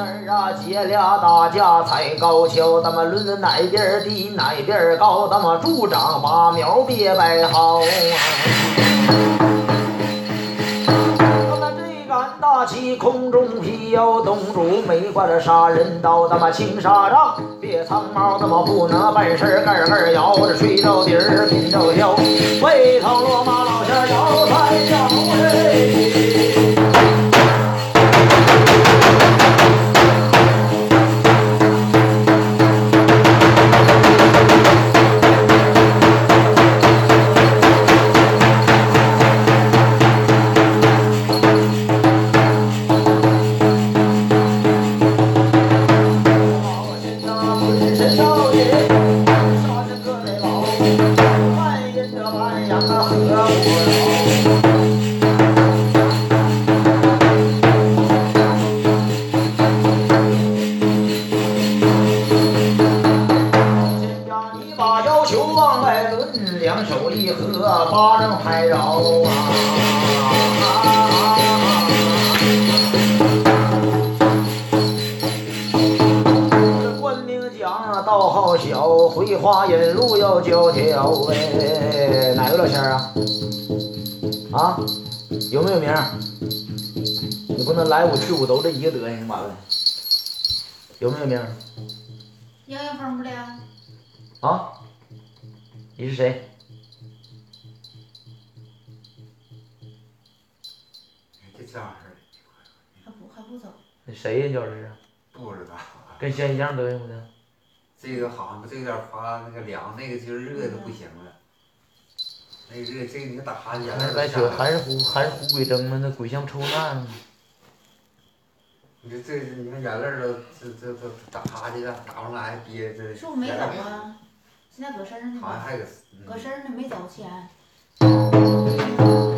儿啊，结俩大架踩高跷，咱们论哪边低哪边高，咱们助长把苗别摆好。咱们这杆大旗空中飘，东主没挂着杀人刀，咱们青纱帐别藏猫，咱们不能办事儿个个摇，这吹到底儿品着箫，回头落你把要求往外扔两手一合，巴掌拍着啊！官名讲啊，道号小，回花引路要教条哎，哪个老仙儿啊？啊，有没有名？你不能来我去我都这一个德行完了。有没有名儿？杨阳峰不的，啊？你是谁？就这样式还不还不走，你谁呀？叫这是？不知道。跟仙一样德行不的？这个好像这有点发那个凉，那个就是热的不行了。那个热，这个你打哈欠还是还是胡还是胡鬼灯吗？那鬼像抽难。你这这你看眼泪都这这这打哈欠了，打不上来，憋这。是不没走啊？现在搁身上呢？好像还搁。搁身上呢没走前。嗯